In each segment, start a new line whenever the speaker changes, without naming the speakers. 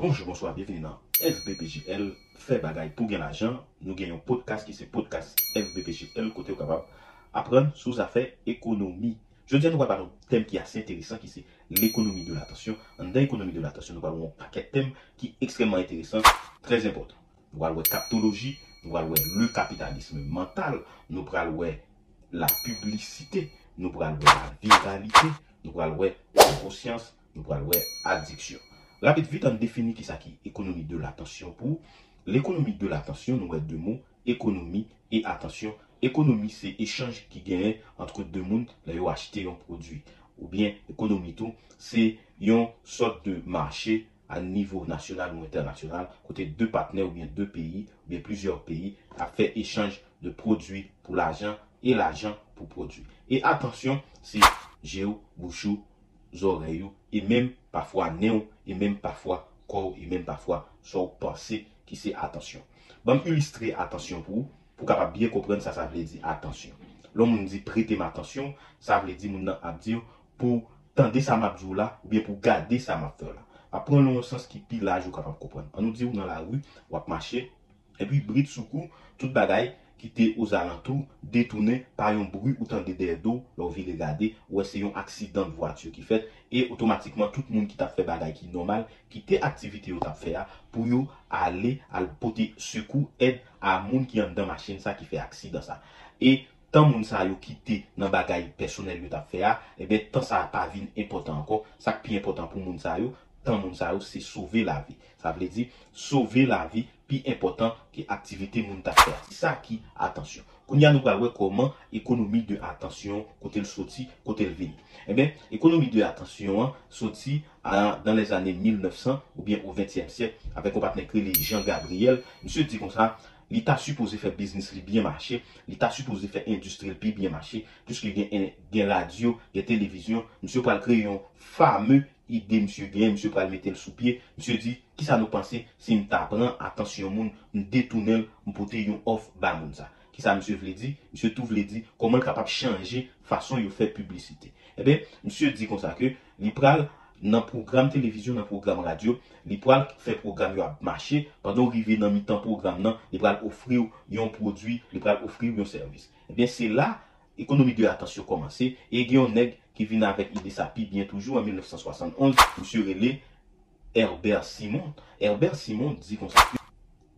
Bonjour, bonsoir, bienvenue dans FBPJL, fait bagaille pour gagner l'argent. Nous gagnons un podcast qui c'est podcast FBPJL, côté capable apprendre sous affaires économie. Je dis nous parler d'un thème qui est assez intéressant, qui c'est l'économie de l'attention. Dans l'économie de l'attention, nous parlons d'un paquet de thèmes qui est extrêmement intéressant, très important. Nous parlons de captologie, nous de le capitalisme mental, nous parlons de la publicité, nous de la viralité, nous de la conscience, nous parlons de Rapit vit an defini ki sa ki ekonomi de l'atensyon pou. L'ekonomi de l'atensyon nou wè dè moun, ekonomi e atensyon. Ekonomi se echange ki genye antre dè moun la yo achete yon prodwi. Ou bien ekonomi tou se yon sot de marchè an nivou nasyonal ou internasyonal kote dè patne ou bien dè peyi ou bien plusieurs peyi a fè echange de prodwi pou l'ajan e l'ajan pou prodwi. E atensyon se jeo bouchou oreilles, et même parfois néon, et même parfois corps, et même parfois son pensée qui c'est attention. Bon, illustrer attention pour vous, pour capable bien comprendre ça, ça veut dire attention. L'homme dit prêter ma attention, ça veut dire mon dire pour tendre sa map là, ou bien pour garder sa map là. Après, a un sens qui pile là, je capable comprendre. On nous dit dans la rue, ou marcher, et puis bride sous coup, toute bagaille ki te ou zalantou, detounen par yon brou ou tan de derdo, lor vi le gade, ou ese yon aksidan vwatyo ki fet, e otomatikman tout moun ki ta fe bagay ki normal, ki te aktivite yo ta fe a, pou yo ale al pote sekou ed a moun ki yon dan machin sa ki fe aksidan sa. E tan moun sa yo kite nan bagay personel yo ta fe a, ebe tan sa pa vin important anko, sak pi important pou moun sa yo, tan moun sa yo se souve la vi. Sa vle di, souve la vi pi important ki aktivite moun ta fè. Sa ki, atensyon. Koun ya nou galwe koman ekonomi de atensyon kote l soti, kote l vini. E ben, ekonomi de atensyon an, soti ah, an, dan les ane 1900 ou bien ou 20e sèk. Apek ou patne kre li Jean Gabriel. Mse di kon sa, li ta supose fè biznis li bien mache, li ta supose fè industriel pi bien mache, plus ki gen, gen eh, radio, gen televizyon, msè pal kre yon fame ide msye gen, msye pral metel sou pie, msye di, ki sa nou panse, se m ta pran, atensyon moun, m detounel, m pote yon off ba moun sa. Ki sa msye vle di, msye tou vle di, koman kapap chanje fason yo fè publicite. Ebe, eh msye di konsa ke, li pral nan program televizyon, nan program radyo, li pral fè program yo ap mache, pandon rive nan mitan program nan, li pral ofri yo yon prodwi, li pral ofri yo yon servis. Ebe, eh se la, économie de l'attention commencé et il nègre qui vient avec idée ça bien toujours en 1971, monsieur Relé Herbert Simon. Herbert Simon dit comme ça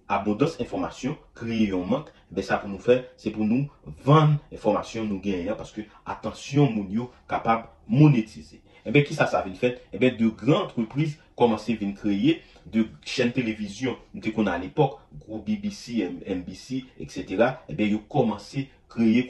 abondance information, créer un manque, ben ça pour nous faire, c'est pour nous vendre information nous gagner parce que attention yo capable monétiser. Et eh bien qui ça ça veut faire? Et eh bien de grandes entreprises commencent à créer de chaînes télévision, nous qu'on à l'époque, groupe BBC, NBC, etc. Et bien ils ont à créer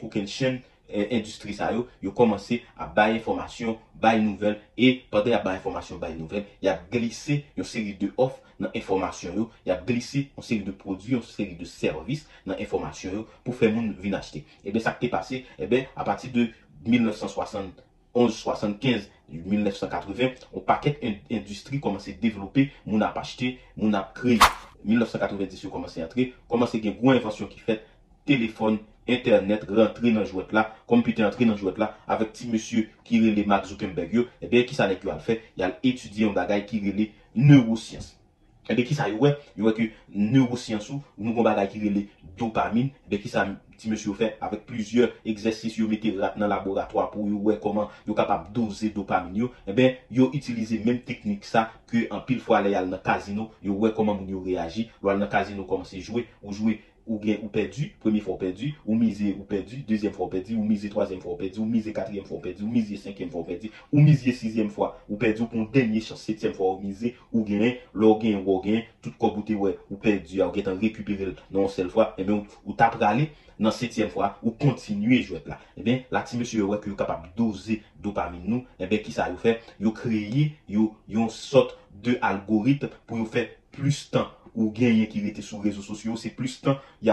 Eh, industri sa yo, yo komanse a baye informasyon, baye nouvel, e padre a baye informasyon, baye nouvel, ya glise yon seri de off nan informasyon yo, ya glise yon seri de prodwi, yon seri de servis nan informasyon yo, pou fè moun vin achete. Ebe sa ki te pase, ebe eh a pati de 1960, 1175, 1980, ou paket industri komanse develope, moun ap achete, moun ap kreye. 1990 yo komanse atre, komanse gen gwen invensyon ki fet, telefon, internet rentrer dans jouet là, computer entrer dans jouet là, avec petit monsieur qui relève Mark Zuckerberg, et eh bien, qui ça n'est qu'il a fait, il a étudié un bagage qui relève neurosciences. Et eh bien, qui ça ouais, il que neurosciences ou, nous avons bagage qui relève dopamine, et eh bien, qui ça, petit monsieur fait, avec plusieurs exercices, il mettez dans le laboratoire pour voir comment est capable doser dopamine, et bien, il utilisé même technique ça, que en pile fois, a dans casino, il voit comment il réagit, dans casino, commence à jouer, ou jouer ou ou perdu, première fois perdu, ou misé ou perdu, deuxième fois perdu, ou misé troisième fois perdu, ou misé quatrième fois perdu, ou misé cinquième fois perdu, ou misé sixième fois, ou perdu pour une dernière chance, septième fois ou misé, ou gain, l'or gain ou gain, tout comme ouais, ou perdu, ou gain récupéré non seule fois, et eh bien, ou tape aller dans septième fois, ou continuer jouer là. Et eh bien, là, si monsieur ouais, capable de doser dopamine nous, et eh bien, qui ça vous fait? Vous créé, vous, une sorte de algorithme pour vous faire plus temps ou gagner qui était sur les réseaux sociaux, c'est plus temps, y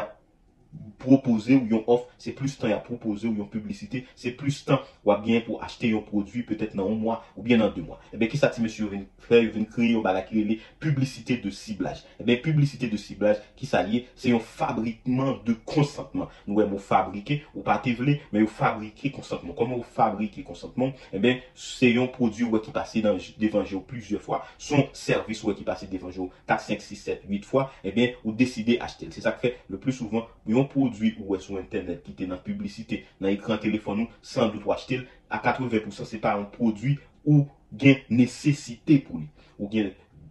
proposer ou yon offre, c'est plus temps à proposer ou yon publicité, c'est plus temps ou bien pour acheter un produit peut-être dans un mois ou bien dans deux mois. Et eh bien, qui ça, monsieur, vient faire, vient créer un bagage est publicité de ciblage. Et eh bien, publicité de ciblage, qui s'allie, c'est un fabriquement de consentement. Nous, avons fabriquer, ou pas voulez, mais vous fabriquer consentement. Comment vous fabriquer consentement? Et eh bien, c'est un produit qui passe dans devant plusieurs fois, son service qui passe devant 4, 5, 6, 7, 8 fois, et bien, vous décidez d'acheter. C'est ça que fait le plus souvent, un produit ou sur internet qui est dans la publicité, dans l'écran téléphone, sans doute acheter, à 80%, c'est pas un produit ou gain nécessité pour lui. Ou gain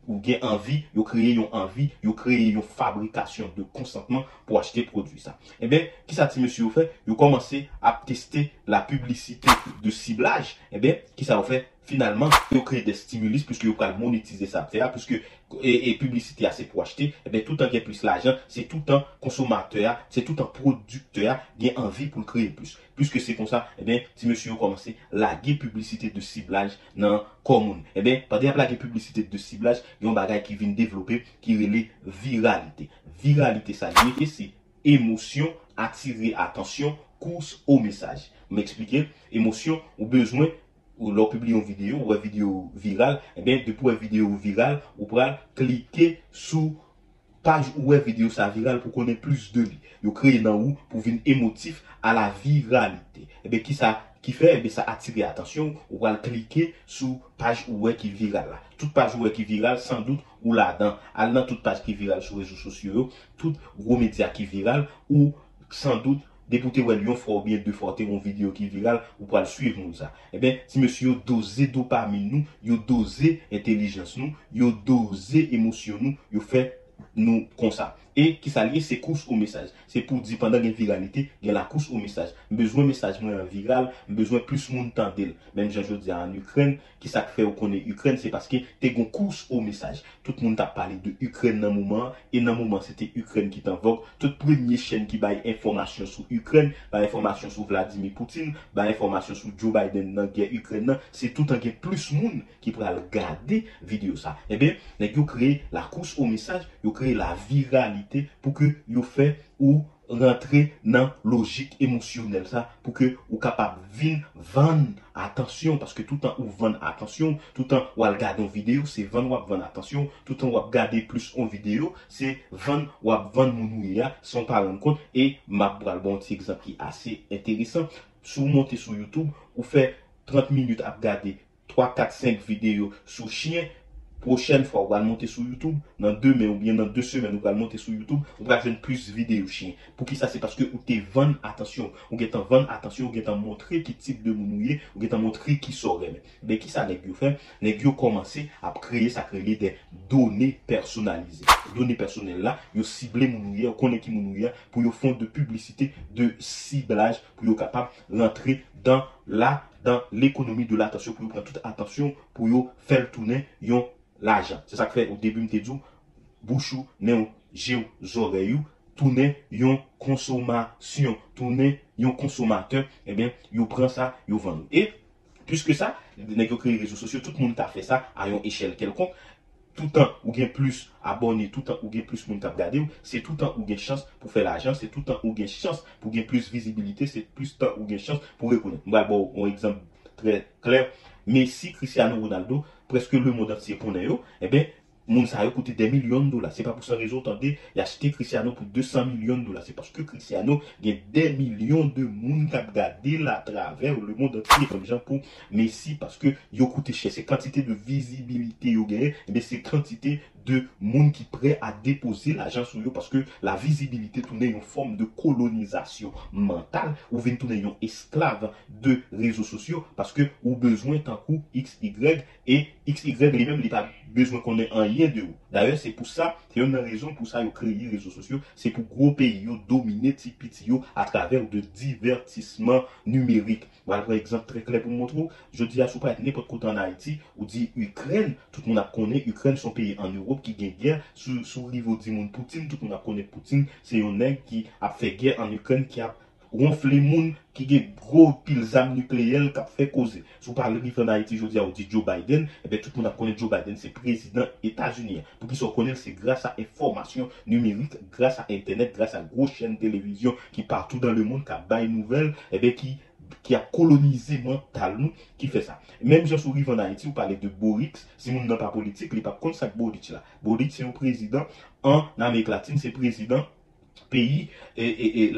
ou gen envie, yo créé une envie, yo créé une fabrication de consentement pour acheter produit ça. Eh bien, qui ça ti monsieur fait? Yo commencé à tester la publicité de ciblage. Eh bien, qui ça fait? Finalman, yo kreye de stimulis pwiske yo kal monetize sa pte a, pwiske e publicite a se pou achete, ebe toutan gen plus l'ajan, se toutan konsomateur a, se toutan produkteur a, gen anvi pou kreye plus. Pwiske se kon sa, ebe, ti monsye yo komanse lage publicite de siblaj nan komoun. Ebe, pade ap lage publicite de siblaj, yon bagay ki vin devlope, ki rele viralite. Viralite sa gen, e se emosyon, atire atensyon, kous o mesaj. M'explike, emosyon ou bezwen, ou leur publie une vidéo ou une vidéo virale, eh bien, depuis une vidéo virale, vous pouvez cliquer sous page ou une vidéo ça virale pour connaître plus de lui. Vous créez dans où pour venir émotif à la viralité. Eh bien, qui ça qui fait, eh bien, ça attire l'attention, ou va cliquer sous page ou qui virale là. Toute page ou qui virale, sans doute, ou là-dedans, dans toute page qui virale sur les réseaux sociaux, tout gros média qui virale, ou sans doute, Depoute wè yon fò ou bien de fò te yon video ki viral ou pral suiv moun sa. E eh ben, si monsi yo doze dopamin nou, yo doze intelijans nou, yo doze emosyon nou, yo fè nou konsa. E ki sa liye se kous ou mesaj. Se pou di pandan gen viralite, gen la kous ou mesaj. Mbezwen mesaj mwen viral, mbezwen plus moun tan del. Mem jan jodi an Ukren, ki sa kfe ou konen Ukren, se paske te gon kous ou mesaj. Tout moun ta pale de Ukren nan mouman, e nan mouman se te Ukren ki tan vok. Tout premye chen ki baye informasyon sou Ukren, baye informasyon sou Vladimir Poutine, baye informasyon sou Joe Biden nan gen Ukren nan, se tout an gen plus moun ki pral gade video sa. Ebe, nek yo kreye la kous ou mesaj, yo kreye la viralite. Pour que vous fait ou rentrer dans logique émotionnelle ça pour que vous capable vin vendre attention parce que tout le temps ou vendre attention tout le temps ou regarder une vidéo c'est vendre ou vendre attention tout le temps ou regarder plus en vidéo c'est vendre ou vendre mon sans parler compte. Et ma bon petit exemple qui est assez intéressant sous monter sur YouTube ou fait 30 minutes à regarder 3 4 5 vidéos sur chien prochaine fois, on va monter sur YouTube, dans deux mois ou bien dans deux semaines, on va monter sur YouTube, on va faire plus de vidéos chien. Pour qui ça, c'est parce que vous te vendre attention, ou vous en vendre attention, vous en montrer qui type de mounouiller, ou vous en montrer qui saurait. Mais qui ça, les fait? Les gars commencé à créer, ça créer des données personnalisées. données personnelles là, vous ciblez mounouiller, vous connaissez qui mounouiller, pour vous faire de publicité, de ciblage, pour vous capable rentrer dans la dans l'économie de l'attention, pour prendre toute attention, pour faire tourner l'argent. C'est ça que fait au début, je dit, bouchou, néo, géo, zoreyou, tourner yon consommation, tourner yon consommateur, eh bien, yon prend ça, yon vend. Et, puisque ça, les réseaux sociaux, tout le monde a fait ça à une échelle quelconque. Tout temps ou gain plus abonnés, tout temps ou gain plus monde t'a c'est tout temps ou gain chance pour faire l'argent, c'est tout temps ou gain chance pour gagner plus visibilité, c'est plus temps ou gain chance pour reconnaître. Bon, un exemple très clair. Messi, Cristiano Ronaldo, presque le monde entier connaît eh bien, Moun a coûté des millions de dollars. C'est pas pour ça raison, attendez, il a acheté Cristiano pour 200 millions de dollars. C'est parce que Cristiano, il y a des millions de monde qui ont regardé là à travers le monde entier, comme gens pour Messi, parce que il a coûté cher. C'est quantité de visibilité, il a eh c'est quantité de monde qui prêt à déposer l'argent sur eux parce que la visibilité tourne une forme de colonisation mentale ou vient tourner une esclave de réseaux sociaux parce que ou besoin tant coup X, Y et X, Y lui-même, il pas besoin qu'on ait un lien de vous. D'ailleurs, c'est pour ça, c'est une raison pour ça, ils créé les réseaux sociaux, c'est pour gros pays, dominer petit à travers de divertissements numériques. Voilà, par exemple, très clair pour montrer, je dis à pas n'importe côté en Haïti, ou dit Ukraine, tout le monde a connaît, Ukraine, son pays en Europe qui gagne guerre, sous, sous niveau du monde Poutine, tout le monde a connaît Poutine, c'est un qui a fait guerre en Ukraine, qui a ronfle moun ki gen gro pil zam nukleyel kap fe koze. Sou pale rif an Haiti jodi a ou di Joe Biden, ebe tout moun ap konen Joe Biden se prezident Etats-Unis. Pou ki sou konen se grasa informasyon numerik, grasa internet, grasa gro chen televizyon ki partou dan le moun ka bay nouvel, ebe ki ki a kolonize mental nou ki fe sa. Mem jan sou rive an Haiti ou pale de Borix, si moun nan pa politik, li pa konsak Borix la. Borix se yon prezident an Amerik Latine, se prezident peyi e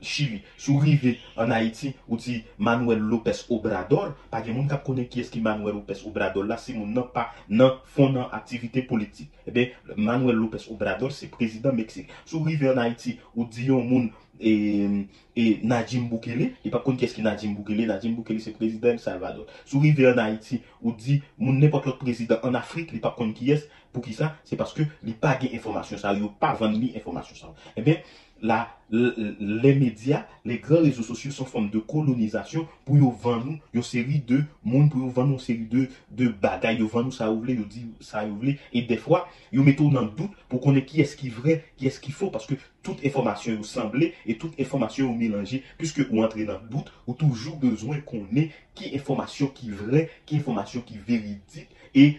Chili. Sou rive an Haiti ou ti Manuel Lopez Obrador, pa gen moun kap konen ki eski Manuel Lopez Obrador la, si moun nan pa nan fon nan aktivite politik. Ebe, Manuel Lopez Obrador se prezident Meksik. Sou rive an Haiti ou di yon moun e Najim Boukele, e pa konen ki eski Najim Boukele, Najim Boukele se prezident Salvador. Sou rive an Haiti ou di moun nepot lot prezident an Afrik, li pa konen ki es, pou ki sa, se paske li pa gen informasyon sa, yo pa van li informasyon sa. Ebe, la, le media, le gran rezo sosyo son fom de kolonizasyon pou yo nou, yo seri de moun, pou yo van nou seri de bagay, yo van nou sa ouvle, yo di sa ouvle, e defwa, yo metou nan dout pou konen ki eski vre, ki eski fo, paske tout informasyon yo semble, et tout informasyon yo melange, puisque ou entre nan dout, ou toujou bezwen konen ki informasyon ki vre, ki informasyon ki veridik, e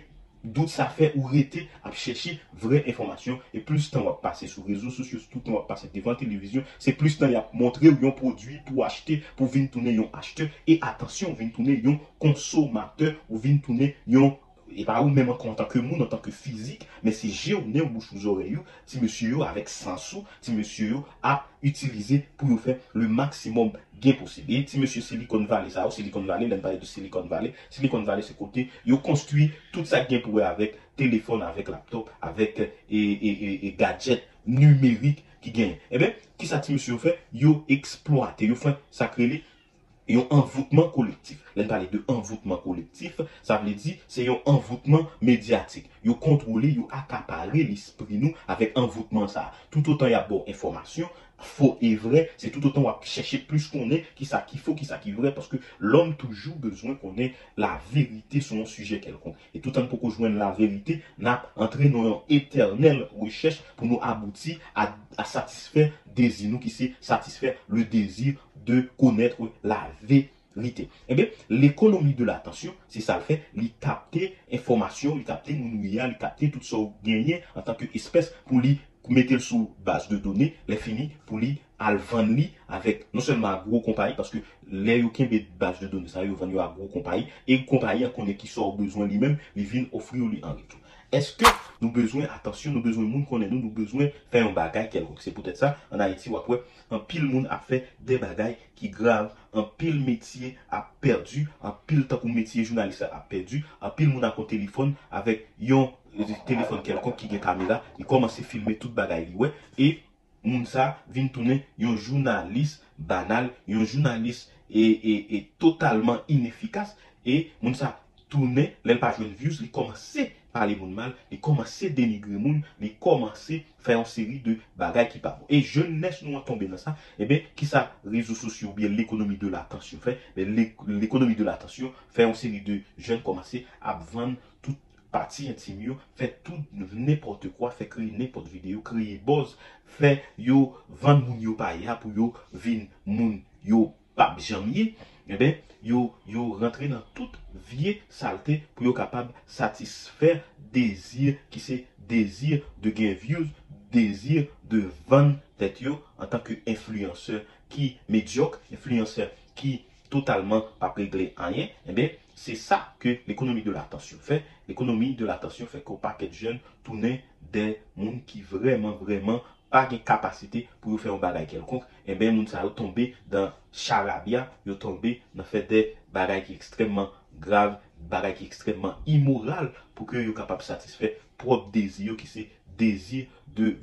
Dout sa fe ou rete ap chèchi vre informasyon E plus tan wap pase sou rezo sosyo Tout tan wap pase devan televizyon Se plus tan yap montre ou yon prodwi pou achete Pou vin toune yon achete E atensyon vin toune yon konsomateur Ou vin toune yon E pa ou menman kon tan ke moun an tan ke fizik Men se je ou ne ou bouchou zore yo Ti monsi yo avek sansou Ti monsi yo ap utilize pou yo fe Le maksimum gen posibye Ti monsi yo Silicon Valley ou Silicon Valley Len pale de Silicon Valley Silicon Valley se kote Yo konstui tout sa gen pou we avek Telefon avek laptop Avek e gadget numerik ki gen Ebe, ki sa ti monsi yo fe Yo eksploate Yo sakreli yon envoutman kolektif. Len pale de envoutman kolektif, sa vle di, se yon envoutman medyatik. Yon kontrole, yon akapare l'esprit nou avek envoutman sa. Tout otan yon bon informasyon, fo e vre, se tout otan wap chèche plus konen ki sa ki fo, ki sa ki vre, paske l'om toujou bezwen konen la verite son suje kelkon. Et tout an pou koujwen la verite, nap entre nou yon eternel wechèche pou nou abouti a satisfè desi nou ki se satisfè le desi de konètre la verite. Ebe, l'ekonomi de l'atensyon, se sa l'fè, li kapte informasyon, li kapte mounouya, li kapte tout sa ou genye an tanke espèse pou li mette sou base de donè, le fini pou li alvan li avèk non sèlman a gro kompayi, paske lè yo ken bet base de donè, sa yo van yo a gro kompayi, e kompayi an konè ki sa ou bezwen li mèm, li vin ofri ou li an ritou. Eske nou bezwen, atensyon, nou bezwen moun konen nou, nou bezwen fè yon bagay kelkonk. Se pwetè sa, an Haiti wakwe, an pil moun a fè de bagay ki grav, an pil metye a perdu, an pil takou metye jounalisa a perdu, an pil moun akon telefon avèk yon telefon kelkonk ki gen kamera, yi komanse filme tout bagay li we, e moun sa vin toune yon jounalis banal, yon jounalis e totalman inefikas, e moun sa toune, lèl pa jwen views, li komanse pale moun mal, li komanse denigre moun, li komanse fè an seri de bagay ki pa moun. E je nes nou an tombe nan sa, ebe, ki sa rezo sosyo, biye l'ekonomi de l'atensyon fè, l'ekonomi de l'atensyon fè an seri de jen komanse ap van tout pati intimyo, fè tout nepote kwa, fè kreye nepote video, kreye boz, fè yo van moun yo pa ya pou yo vin moun yo pa bjamye, ebe, yo rentre nan tout vie salte pou yo kapab satisfer dezir ki se dezir de gen views, dezir de van tet yo an tanke influenceur ki medyok, influenceur ki totalman pa pregle anyen, ebe, se sa ke l'ekonomi de l'atensyon fe, l'ekonomi de l'atensyon fe ko pa ket jen toune de moun ki vreman vreman pa gen kapasite pou yo fè yon bagay kelkonk, e ben moun sa yo tombe dan charabia, yo tombe nan fè de bagay ki ekstremman grav, bagay ki ekstremman imoral, pou ke yo kapap satisfè prop dezi yo ki se dezi de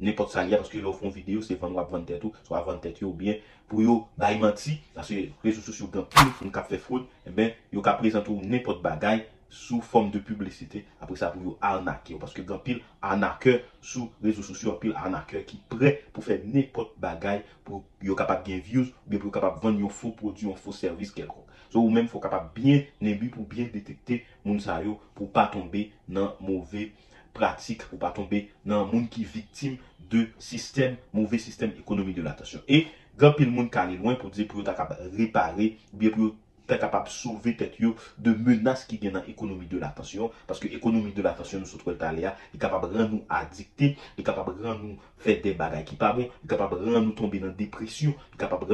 nipot sa liya, paske yo fon video, se fon wap van vante tou, so wap van vante yo ou bien, pou yo bay manti, paske rezo sosyo gen pou foun kap fè foun, e ben, yo ka prezentou nipot bagay, sou form de publicite, apre sa pou yo arnake yo, paske gen pil arnake sou rezo sosyo, pil arnake ki pre pou fe nipot bagay, pou yo kapap gen views, ou bien pou yo kapap vande yon fo prodou, yon fo servis kelkon. So ou men fo kapap bien nebi pou bien detekte moun sa yo, pou pa tombe nan mouve pratik, pou pa tombe nan moun ki viktim, de sistem, mouve sistem ekonomi de l'atasyon. E Gan pil moun ka li lwen pou di pou yo ta kap repare, biye pou yo ta kapap souve tet yo de menas ki gen nan ekonomi de l'atensyon. Paske ekonomi de l'atensyon nou sotwel ta le a, li kapap ran nou adikte, li kapap ran nou fè de bagay ki pa bon, li kapap ran nou tombe nan depresyon, li kapap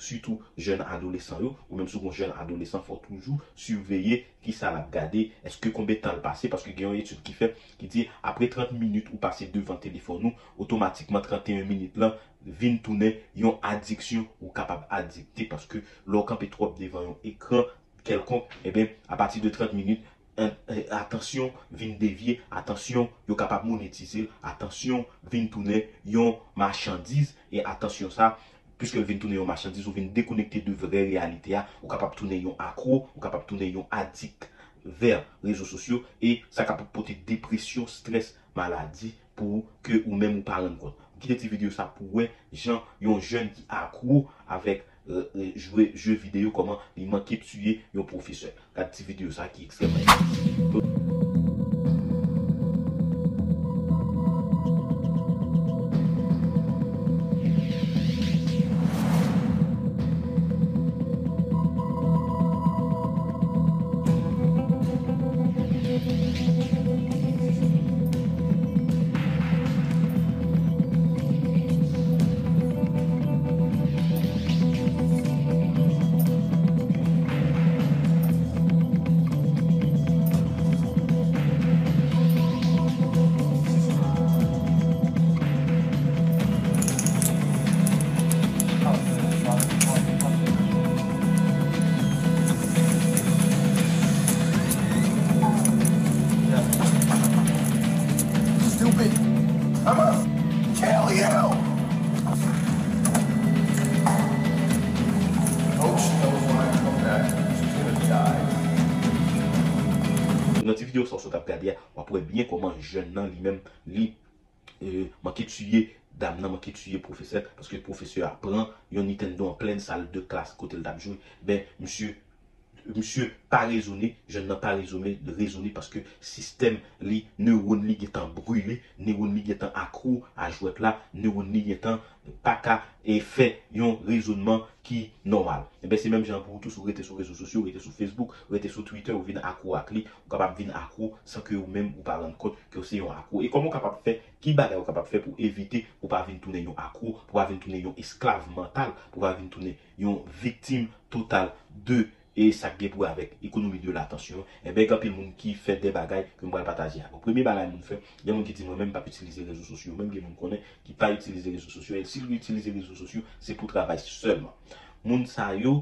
ran nou tombe nan stres, sütou jen adolesan yo, ou menm sou kon jen adolesan fò toujou, suveye ki sa la gade, eske konbe tan l'pase, paske gen yon etude ki fè, ki di apre 30 minute ou pase devan telefon nou, otomatikman 31 minute lan, vin toune yon adiksyon ou kapap adikte, paske lò kanpe trop devan yon ekran, kelkon, e ben, a pati de 30 minute, atensyon, vin devye, atensyon, yon kapap monetize, atensyon, vin toune yon machandize, e atensyon sa, Piske vin toune yon machandise ou vin dekonekte de vre realite ya, ah, ou kapap toune yon akro, ou kapap toune yon adik ver rezo sosyo, e sa kapap pote depresyon, stres, maladi pou ke ou men ou paren kon. Gide ti video sa pou we, jan yon jen ki akro avek euh, euh jwe, jwe video koman li manke psuye yon profeseur. Gade ti video sa ki ekstreman. video sa sot ap gade ya, wapwe bien koman jen nan li men li e, euh, manke tuye dam nan, manke tuye profeseur, paske profeseur apren, yon Nintendo an plen sal de klas kote l dam joun, ben, msye, msye pa rezone, jen nan pa rezone, rezone paske sistem li, neuron li getan brule, neuron li getan akrou, a jwet la, neuron li getan paka, e fe yon rezonman normal. E ben se menm jan pou tout sou rete sou rezo sosyo, rete sou Facebook, rete sou Twitter ou vin akrou akli, ou kapap vin akrou san ke ou menm ou paran kote ke ou se yon akrou. E komon kapap fe, ki bagay ou kapap fe pou evite ou pa vin toune yon akrou, pou pa vin toune yon esklav mental, pou pa vin toune yon viktim total de e sakge pou avek ekonomi de l'atensyon, e ben kapil moun ki fe de bagay ke mwen pataje a. O premi bagay moun fe, gen moun ki di mwen menm pa pou itilize rezo sosyo, menm gen moun konen ki pa itilize rezo sosyo, el si lou itilize rezo sosyo, se pou travay selman. moun sa yo,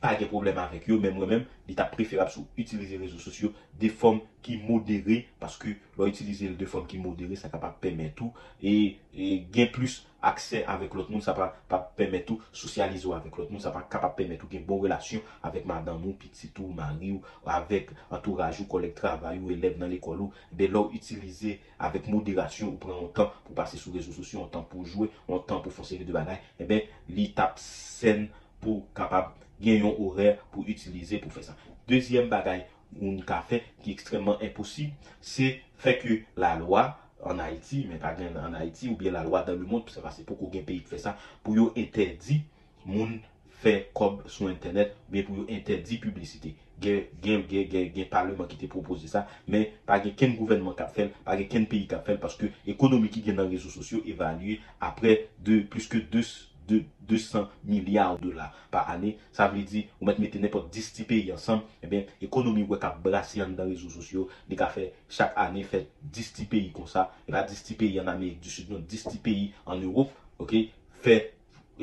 pa gen problem avèk yo, men mwen men, li ta preferab sou utilize rezo sosyo de form ki modere, paske lò utilize de form ki modere, sa ka pa pèmètou, e, e gen plus akse avèk lot moun, sa pa, pa pèmètou, sosyalize ou avèk lot moun, sa pa ka pa pèmètou gen bon relasyon avèk madan moun, pititou, mari ou, avèk entouraj ou, kolek travay ou, elev nan l'ekol ou, de lò utilize avèk moderasyon ou pren an tan pou pase sou rezo sosyo, an tan pou jwè, an tan pou fonseri de banay, e eh ben li tap sen, pou kapab gen yon orè pou utilize pou fè sa. Dezyem bagay moun ka fè ki ekstremman imposib, se fè ke la lwa an Haiti, men pa gen an Haiti, ou bien la lwa dan le moun, pou se fase pou kou gen peyi fè sa, pou yo interdi moun fè kob sou internet, men pou yo interdi publicite. Gen, gen, gen, gen, gen parleman ki te propose sa, men pa gen ken gouvenman ka fèl, pa gen ken peyi ka fèl, paske ekonomi ki gen nan rezo sosyo evalue apre de plus ke 200 de 200 milyard dolar pa ane, sa vli di ou met nepot 10 ti peyi ansan, e ben ekonomi wè ka brasi an dan rezo sosyo, de ka fè chak ane fè 10 ti peyi kon sa, e ba 10 ti peyi an Amerik du Sud, non 10 ti peyi an Europe, ok, fè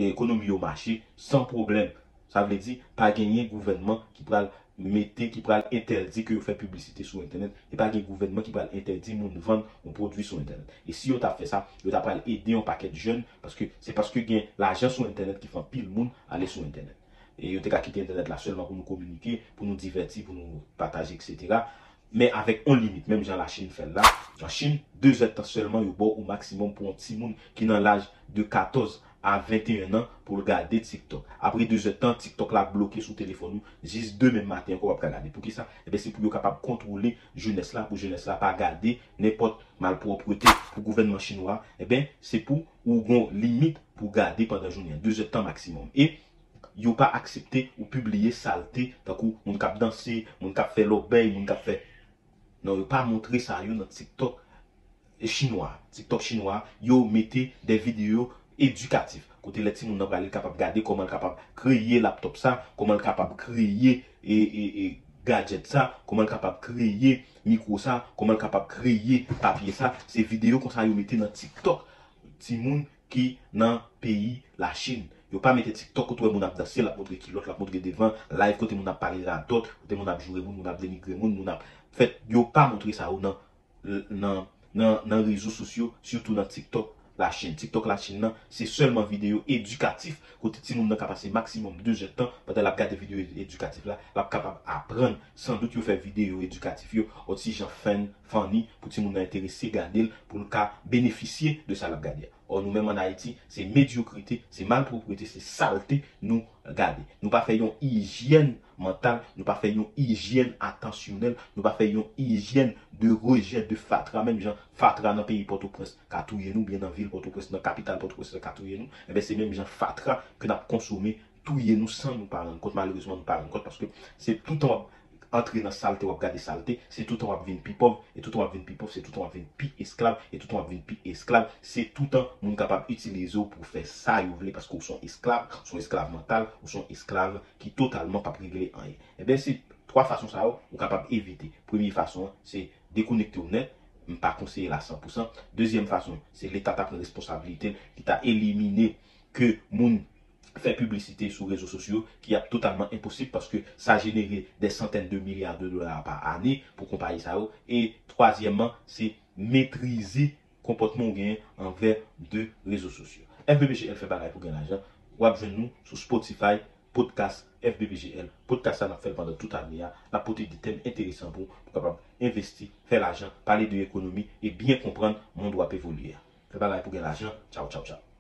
ekonomi yo machi, san problem, sa vli di, pa genye gouvenman ki pral mette ki pral interdi ki yo fè publicite sou internet e pa gen gouvenman ki pral interdi moun vande moun prodwi sou internet. E si yo ta fè sa, yo ta pral ede yon paket jen paske se paske gen l'ajan sou internet ki fan pil moun ale sou internet. E yo te ka kite internet la selman pou nou komunike, pou nou diverti, pou nou pataje, etc. Men avèk on limit, menm jan la Chine fè la. Jan Chine, 2 etan selman yo bo ou maksimum pou an ti moun ki nan l'aj de 14 an. A 21 an pou l gade TikTok. Apre 2 etan, TikTok la bloke sou telefon nou, jis 2 men maten anko wap ka gade. Pou ki sa? Ebe se pou yo kapap kontrole jounes la, pou jounes la pa gade nepot malproprete pou gouvenman chinois. Ebe se pou ou gon limit pou gade pandan jounen, 2 etan maksimum. E, yo pa aksepte ou publie salte, takou moun kap danse, moun kap fe lobey, moun kap fe... Non, yo pa montre sa yo nan TikTok chinois. TikTok chinois, yo mette de video edukatif. Kote leti moun nan pralil kapap gade koman kapap kreye laptop sa, koman kapap kreye gadget sa, koman kapap kreye mikro sa, koman kapap kreye papye sa. Se video kon sa yo mette nan TikTok. Ti moun ki nan peyi la Chin. Yo pa mette TikTok kote moun ap dase, la potre kilot, la potre devan, live kote moun ap pale la dot, kote moun ap jure moun, moun ap denigre moun, moun ap... Fet, yo pa montre sa ou nan rezo sosyo, surtout nan TikTok la chen. TikTok la chen nan, se selman video edukatif, kote ti moun nan kapase maksimum 2 jetan, pate la gade video edukatif la, la kapap apren, san dout yo fe video edukatif yo, oti jan fen, fani, pou ti moun nan enterese gade el, pou nou ka beneficye de sa la gade ya. Ou nou menman Haiti, se mediokrite, se malproprite, se salte nou gade. Nou pa fè yon hijyen mental, nou pa fè yon hijyen atansyonel, nou pa fè yon hijyen de rejet, de fatra. Mèm jan fatra nan peyi Port-au-Prince, katouye nou, bien nan vil Port-au-Prince, nan kapital Port-au-Prince, katouye nou. Ebe se mèm jan fatra ke nap konsome, touye nou san nou paran kote, malouzman nou paran kote, paske se tout an... entrer dans saleté, ou garder saleté, c'est tout temps on vient plus pauvre, et tout temps on vient plus pauvre, c'est tout temps on vient plus esclave, et tout temps on vient plus esclave, c'est tout temps moun capable utiliser pour faire ça, vous voulez, parce que vous sont esclaves, sont esclaves mental, ou sont esclaves qui totalement pas réglé en rien. Eh bien, c'est trois façons ça, ou capable éviter. Première façon, c'est déconnecter au net, pas conseiller la 100%. Deuxième façon, c'est l'état ta responsabilité, qui t'a éliminé que moun Fè publicite sou rezo sosyo ki ap totalman imposib paske sa genere de centen de milyard de dolar pa ane pou kompaye sa ou. Et troasyèmman, se metrize kompotman gen anver de rezo sosyo. FBBGL fè bagay pou gen ajan. Wap jen nou sou Spotify, podcast FBBGL. Podcast sa nan fèl pandan tout ane ya. La pote di tem enteresan pou pou kapab investi, fè l'ajan, pale de ekonomi e bien kompran moun do ap evoluye. Fè bagay pou gen ajan. Chow chow chow.